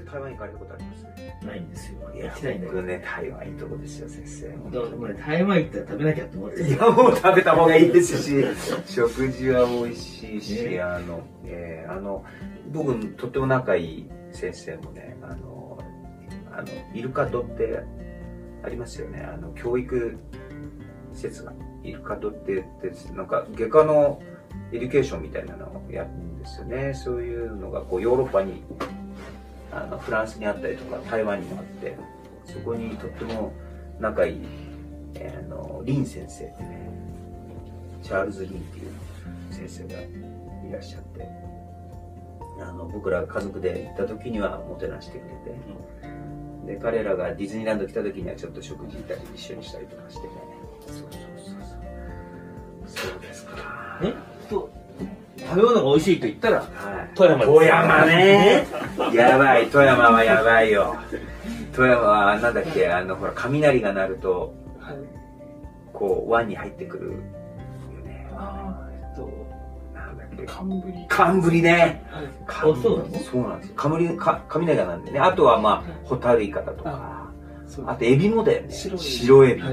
松台湾行かれたことあります？ないんですよ。いや行きたいんだ。僕ね台湾いいとこですよ先生。どうもね、台湾行ったら食べなきゃって思っていやもう食べた方がいいですし 食事は美味しいし、ね。あの、えーあの僕とっても仲いい先生もねあのあの IRCAD ってありますよね。あの教育施設が IRCAD って言ってなんか外科の education みたいなのをやるんですよね。そういうのがこうヨーロッパにあのフランスにあったりとか台湾にもあってそこにとっても仲いい、えーのリン先生ってねチャールズ・リンっていう先生がいらっしゃってあの僕ら家族で行った時にはもてなしてくれて、で彼らがディズニーランド来た時にはちょっと食事行ったり一緒にしたりとかしてね。そうそう。食べ物が美味しいと言ったら、はい。富山富山ね。やばい。富山はやばいよ。富山はなんだっけあのほら雷が鳴るとはい。こう湾に入ってくるよね。あー、えっと、なんだっけ。カンブリ。寒ね。はい。そうなの？そうなんですよ。雷か雷がなんでね。あとはまあホタルイカだとか。あとエビもだよね。白い白エビ、は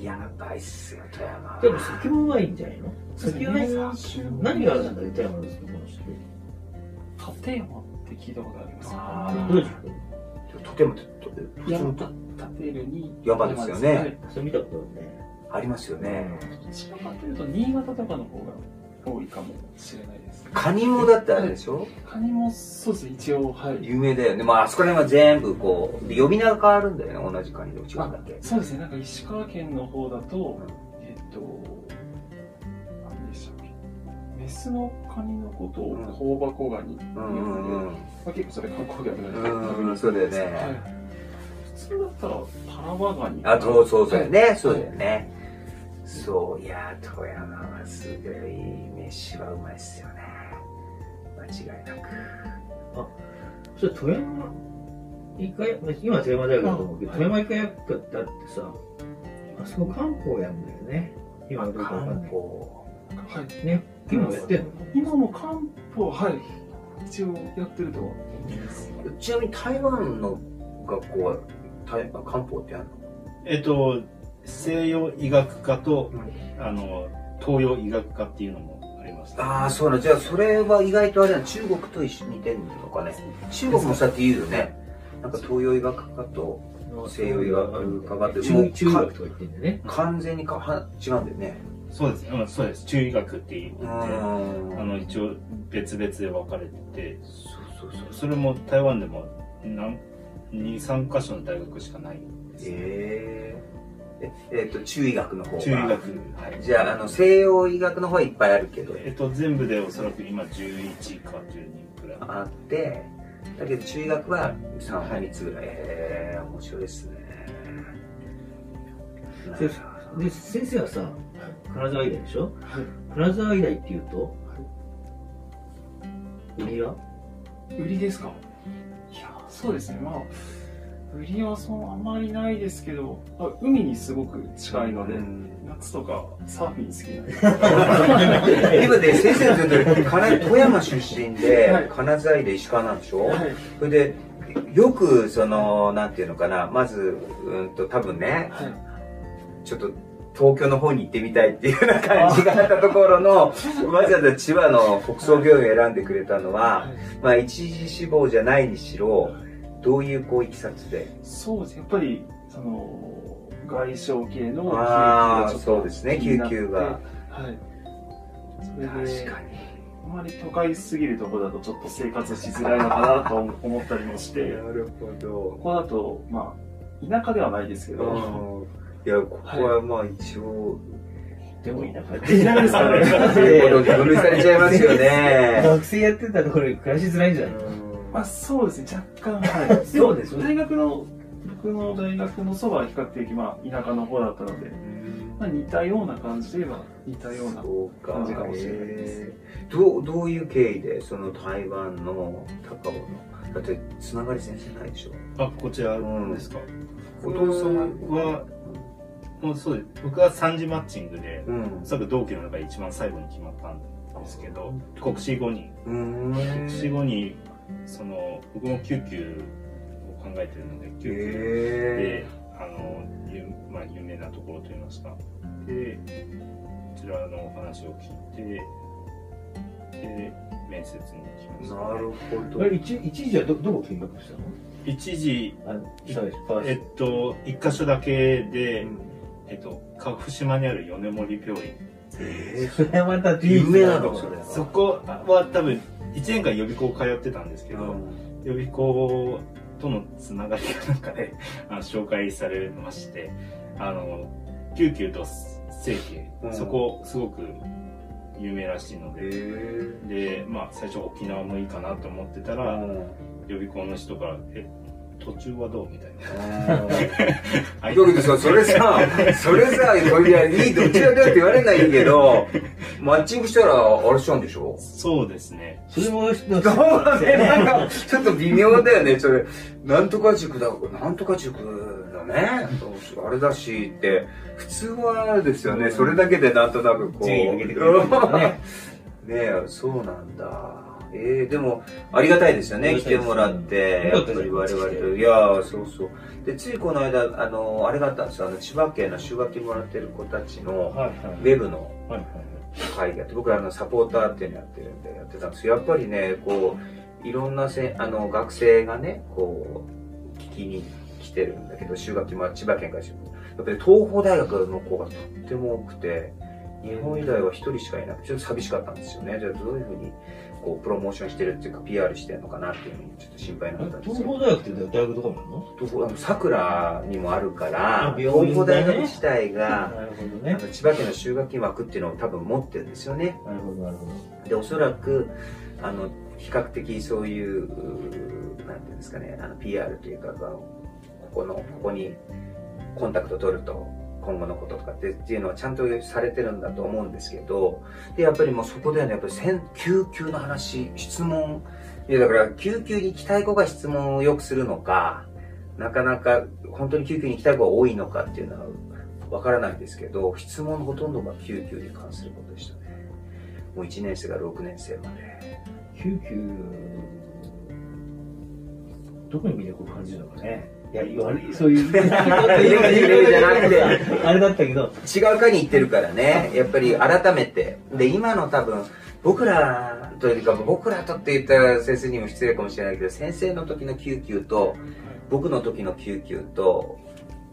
い。やばいっすよ富山でも酒もうまいんじゃないの？酒は酒何があるんだろう富山の酒も立山って聞いたことあります。あどういうとてもとと普通山のと立てるに。山ですよね。はい。それ見たことあるね。ありますよね、どちらかというと新潟とかの方が多いかもしれないですカニもだってあるでしょ、カニもそうです一応はい。有名だよね。まああそこら辺は全部こうで呼び名が変わるんだよね。同じカニでも違うんだっけそうですねなんか石川県の方だと、ん。えっと何でしたっけ？メスのカニのことをうん。香箱ガニっていううんので、うんうん。まあ、結構それ観光客の人うん食べにそうだよね。はい、普通だったらタラバガニあそうそうそう。ね、はいそうだよねそういや富山はすごい飯はうまいっすよね。間違いなく。それ富山医科薬今富山大学だと思うけど、あ富山医科薬科ってあってさ、あそこ漢方やるんだよね。今どうかんない。漢方。はいね、今もやってんの？今も漢方はい一応やってるとはちなみに台湾の学校は台漢方ってあるの？えっと、西洋医学科と、あの、東洋医学科っていうのもあります、ああそうなのじゃあそれは意外とあれなの中国と一緒に似てるのかね。中国もさって言うよね。なんか東洋医学科と西洋医学科があっても中う中学とか言ってんだよね。完全にかは違うんだよね。そうです。うん、そうです。中医学って言って、うあん。の、一応別々で分かれてて、そうそうそうそれも台湾でも何、2、3箇所の大学しかないんです。えー、ええっと中医学の方が。中医学。はい。じゃああの西洋医学の方はいっぱいあるけど。えっと、全部でおそらく今11か12くらい。あってだけど中医学は3本3つぐらい、えー、面白いですね。でで、先生はさ、金沢医大でしょ？はい。金沢医大っていうと、売りは？売りですか？いやそうですね。まあ売りはそのあまりないですけどあ海にすごく近いので、うん。夏とかサーフィン好きな。ん で今ね先生の言う富山出身で、はい。金沢医で石川なんでしょ、はい。それでよくそのなんていうのかなまずうんと多分ねはい。ちょっと東京の方に行ってみたいっていうような感じがあったところのわざわざ千葉の国葬病院を選んでくれたのは、まあ一時死亡じゃないにしろどういうこういきさつで？そうですね。やっぱりその外傷系のああ救急がちょっとそうですね。救急が。はい。それで確かに。あまり都会すぎるところだとちょっと生活しづらいのかなと思ったりもして。るほど。ここだとまあ田舎ではないですけど、いやここはまあ一応、でもいなかった。田舎ですかね。そういうことに分類されちゃいますよね。学生やってたところで暮らしづらいんじゃない？まあそうですね。若干はい。そうですよね。大学の僕の大学のそばは比較的まあ田舎の方だったので、まあ、似たような感じでは似たような感じかもしれないです。どうどういう経緯でその台湾の高尾のだってつながり全然ないでしょ。あ、こちらですか。お父さんは、もうそうです。僕は三次マッチングで、うん。おそらく同期の中で一番最後に決まったんですけど、国試後に、うん。国試後にその僕も救急を考えてるので救急へであのゆまあ、有名なところといいますか。でこちらのお話を聞いてで面接に来ました、なるほど。あれ一一時はどどこ見学したの？一時えーっと一箇所だけで、うん。えっと鹿児島にある米森病院えストそれはまた有名なのそれはそこは多分1年間予備校通ってたんですけど、予備校とのつながりがなんかで、あの紹介されまして、あの、救急と整形、うん。そこすごく有名らしいのへで、えで、まあ最初沖縄もいいかなと思ってたら、予備校の人から、え、途中はどうみたいな。だけどさ、それさ、それさ、いや、いい、どっちがどうって言われないけど、マッチングしたら、あれしちゃうんでしょ？そうですね。それもそうだね、なんか、ちょっと微妙だよね、それ。なんとか塾だ、なんとか塾だね。あれだしって、普通はですよね、それだけでなんとなくこう。ね ねえ、そうなんだ。ええでも、ありがたいですよね、来てもらって。やっぱり我々と。いやーそうそう。で、ついこの間、あの、あれがあったんですよ、あの、千葉県の修学金もらってる子たちの、ウェブの会議あって、僕らあのサポーターっていうのやってるんでやってたんですよ。やっぱりね、こう、いろんなせあの学生がね、こう、聞きに来てるんだけど、修学期も千葉県からやっぱり東邦大学の子がとっても多くて、日本医大は一人しかいなくて、ちょっと寂しかったんですよね。じゃあどういうふうに、こう、プロモーションしてるっていうか、PR してるのかなっていうのもちょっと心配になったんですよ。東邦大学って大学どこなの東邦あの桜にもあるから、東邦大学自体が、なるほどねあの千葉県の修学金枠っていうのを多分持ってるんですよね。なるほどなるほどで、おそらく、あの、比較的そういう、なんていうんですかね、あの、PR というか、ここの、ここにコンタクト取ると、今後のこととかってっていうのはちゃんとされてるんだと思うんですけど、で、やっぱりもうそこではね、やっぱり救急の話、質問、いやだから救急に行きたい子が質問をよくするのか、なかなか本当に救急に行きたい子が多いのかっていうのはわからないんですけど、質問のほとんどが救急に関することでしたね。もう1年生から6年生まで。救急どこに魅力を感じるのかねいや言われそういう言うじゃなくてあれだったけど違う科に行ってるからね、やっぱり改めて。で、今の多分、僕らというか、僕らとって言ったら先生にも失礼かもしれないけど、先生の時の救急と、僕の時の救急と、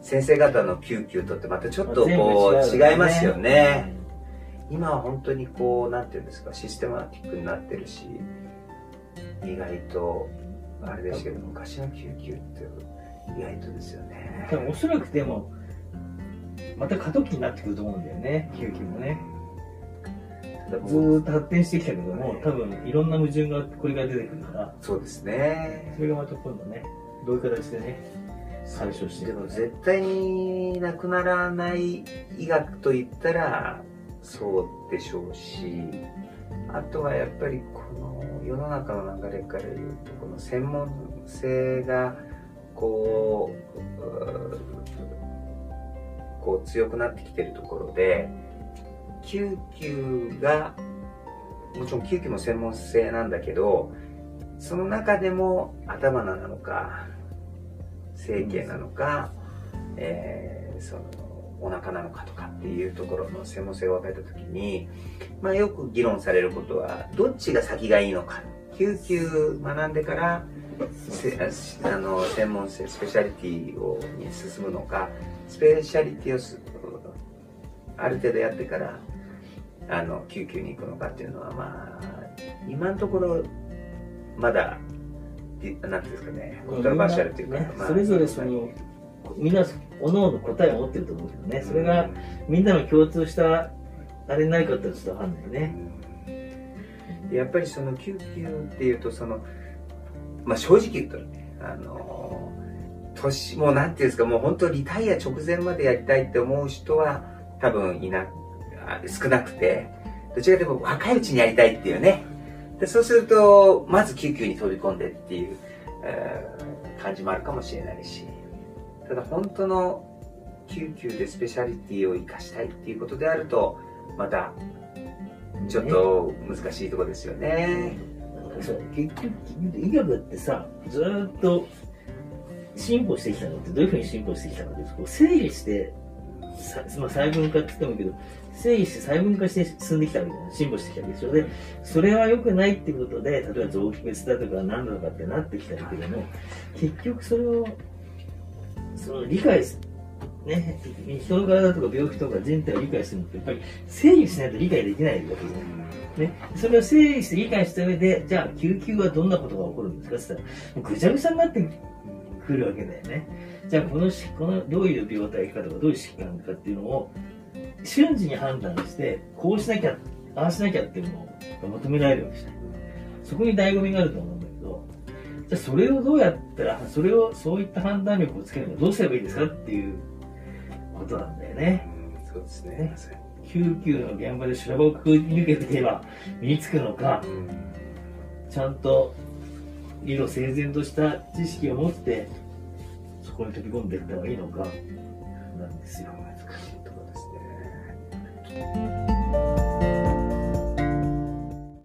先生方の救急とってまたちょっとこう、違いますよね。今は本当にこう、なんていうんですか、システマティックになってるし、意外と、あれですけど、昔の救急って意外とですよね。でもおそらくでもまた過渡期になってくると思うんだよね。救急もね。ずーっと発展してきたけども多分いろんな矛盾がこれから出てくるから。そうですね。そ。れがまた今度ねどういう形でね解消してでも絶対になくならない医学といったらそうでしょうしあとはやっぱりこの世の中の流れから言うとこの専門性がこうこう強くなってきてるところで救急がもちろん救急も専門性なんだけどその中でも頭なのか整形なのか、えーそのお腹なのかとかっていうところの専門性を分かれた時に、まあ、よく議論されることはどっちが先がいいのか。救急学んでからあの専門性スペシャリティをに進むのかスペシャリティをすある程度やってからあの救急に行くのかっていうのはまあ今のところまだディなんていうんですかねコントラバーシャルというか、ねまあそれぞれそのみんなおのおの答えを持ってると思うけどね。それがみんなの共通したあれになるかってちょっとわかんないね。でやっぱりその救急っていうとその、まあ、正直言ったらねあの年もうなんていうんですかもう本当リタイア直前までやりたいって思う人は多分いな少なくてどちらかというと若いうちにやりたいっていうねでそうするとまず救急に飛び込んでっていう、えー感じもあるかもしれないしただ本当の救急でスペシャリティを生かしたいっていうことであるとまたちょっと難しいところですよね。そう結局医学ってさずっと進歩してきたのってどういうふうに進歩してきたかというとこう整理してさ、まあ、細分化って言ってもいいけど整理して細分化して進んできたわけじゃない。進歩してきたわけでしょでそれは良くないってことで例えば臓器別だとか何だとかってなってきたけども結局それをその理解すね人の体とか病気とか人体を理解するのってやっぱり整理しないと理解できないわけじゃないね、それを整理して理解した上で、じゃあ救急はどんなことが起こるんですか？って言ったら、ぐちゃぐちゃになってくるわけだよね。じゃあこのし、このどういう病態かとか、どういう疾患かっていうのを、瞬時に判断して、こうしなきゃ、ああしなきゃっていうのが求められるわけじゃない。そこに醍醐味があると思うんだけど、じゃあそれをどうやったら、それを、そういった判断力をつけるのはどうすればいいですかっていうことなんだよね。うんそうですね。救急の現場で修羅場をくぐり抜けていけば身につくのか、うんちゃんと理路整然とした知識を持ってそこに飛び込んでいった方がいいのかなんですよ。難しいところですね。